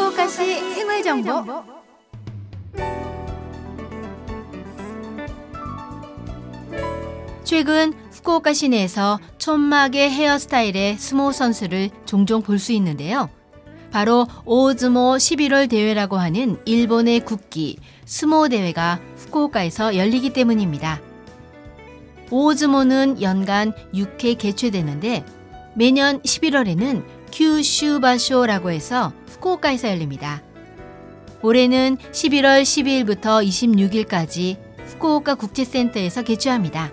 후쿠오카시 생활 정보. 최근 후쿠오카 시내에서 촌막의 헤어스타일의 스모 선수를 종종 볼 수 있는데요. 바로 오즈모 11월 대회라고 하는 일본의 국기 스모 대회가 후쿠오카에서 열리기 때문입니다. 오즈모는 연간 6회 개최되는데 매년 11월에는 큐슈바쇼라고 해서 후쿠오카에서 열립니다. 올해는 11월 12일부터 26일까지 후쿠오카 국제센터에서 개최합니다.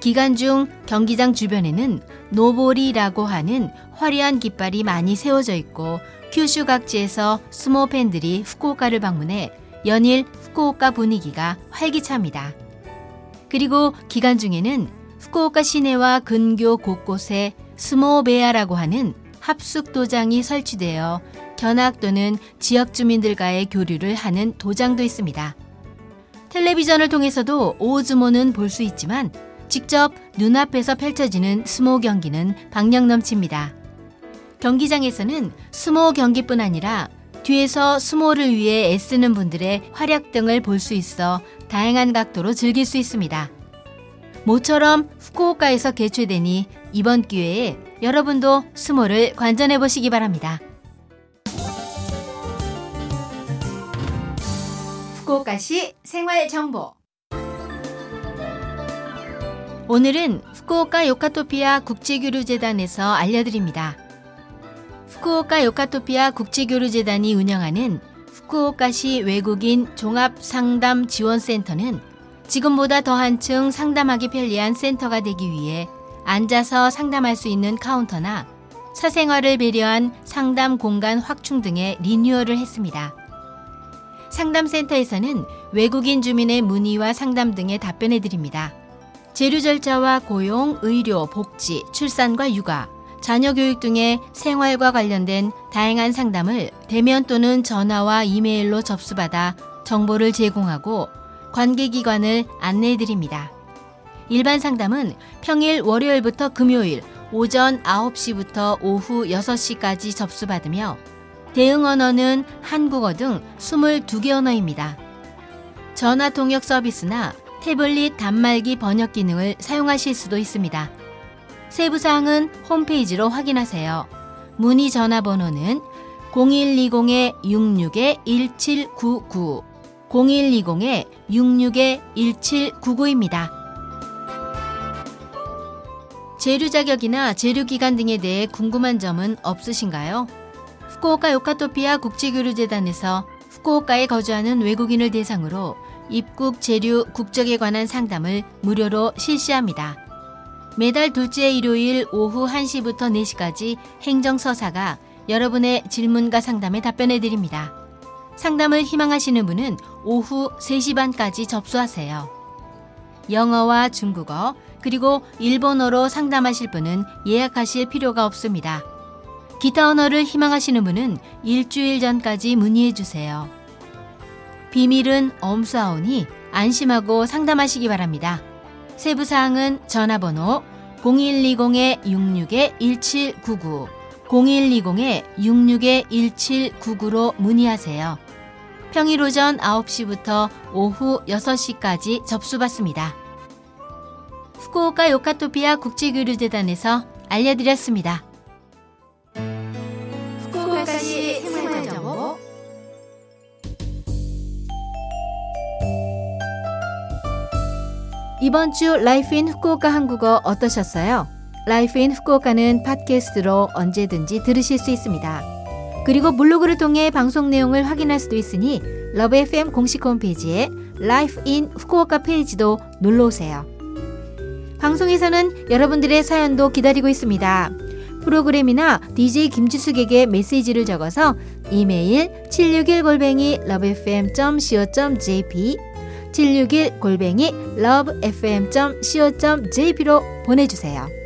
기간 중 경기장 주변에는 노보리라고 하는 화려한 깃발이 많이 세워져 있고 큐슈 각지에서 스모 팬들이 후쿠오카를 방문해 연일 후쿠오카 분위기가 활기차입니다. 그리고 기간 중에는 후쿠오카 시내와 근교 곳곳에 스모베아라고 하는 합숙 도장이 설치되어 견학 또는 지역 주민들과의 교류를 하는 도장도 있습니다. 텔레비전을 통해서도 오즈모는 볼 수 있지만 직접 눈앞에서 펼쳐지는 스모 경기는 박력 넘칩니다. 경기장에서는 스모 경기뿐 아니라 뒤에서 스모를 위해 애쓰는 분들의 활약 등을 볼 수 있어 다양한 각도로 즐길 수 있습니다. 모처럼 후쿠오카에서 개최되니 이번 기회에 여러분도 스모를 관전해 보시기 바랍니다. 후쿠오카시 생활 정보 오늘은 후쿠오카 요카토피아 국제교류재단에서 알려드립니다. 후쿠오카 요카토피아 국제교류재단이 운영하는 후쿠오카시 외국인 종합상담지원센터는 지금보다 더 한층 상담하기 편리한 센터가 되기 위해 앉아서 상담할 수 있는 카운터나 사생활을 배려한 상담 공간 확충 등의 리뉴얼을 했습니다. 상담센터에서는 외국인 주민의 문의와 상담 등에 답변해 드립니다. 재료 절차와 고용, 의료, 복지, 출산과 육아, 자녀 교육 등의 생활과 관련된 다양한 상담을 대면 또는 전화와 이메일로 접수받아 정보를 제공하고 관계기관을 안내해 드립니다. 일반 상담은 평일 월요일부터 금요일 오전 9시부터 오후 6시까지 접수받으며 대응 언어는 한국어 등 22개 언어입니다. 전화 통역 서비스나 태블릿 단말기 번역 기능을 사용하실 수도 있습니다. 세부 사항은 홈페이지로 확인하세요. 문의 전화번호는 0120-66-1799 0120-66-1799입니다. 재료 자격이나 재료 기간 등에 대해 궁금한 점은 없으신가요? 후쿠오카 요카토피아 국제교류재단에서 후쿠오카에 거주하는 외국인을 대상으로 입국 재료 국적에 관한 상담을 무료로 실시합니다. 매달 둘째 일요일 오후 1시부터 4시까지 행정서사가 여러분의 질문과 상담에 답변해 드립니다. 상담을 희망하시는 분은 오후 3시 반까지 접수하세요. 영어와 중국어, 그리고 일본어로 상담하실 분은 예약하실 필요가 없습니다. 기타 언어를 희망하시는 분은 일주일 전까지 문의해 주세요. 비밀은 엄수하오니 안심하고 상담하시기 바랍니다. 세부 사항은 전화번호 0120-66-1799, 0120-66-1799로 문의하세요. 평일 오전 9시부터 오후 6시까지 접수받습니다. 후쿠오카 요카토피아 국제교류재단에서 알려드렸습니다. 후쿠오카시 생활정보 이번 주 Life in Fukuoka 한국어 어떠셨어요? Life in Fukuoka는 podcast로 언제든지 들으실 수 있습니다. 그리고 블로그를 통해 방송 내용을 확인할 수도 있으니 LOVE FM 공식 홈페이지에 Life in Fukuoka 페이지도 놀러 오세요. 방송에서는 여러분들의 사연도 기다리고 있습니다. 프로그램이나 DJ 김지숙에게 메시지를 적어서 이메일 761골뱅이 lovefm.co.jp 761골뱅이 lovefm.co.jp로 보내주세요.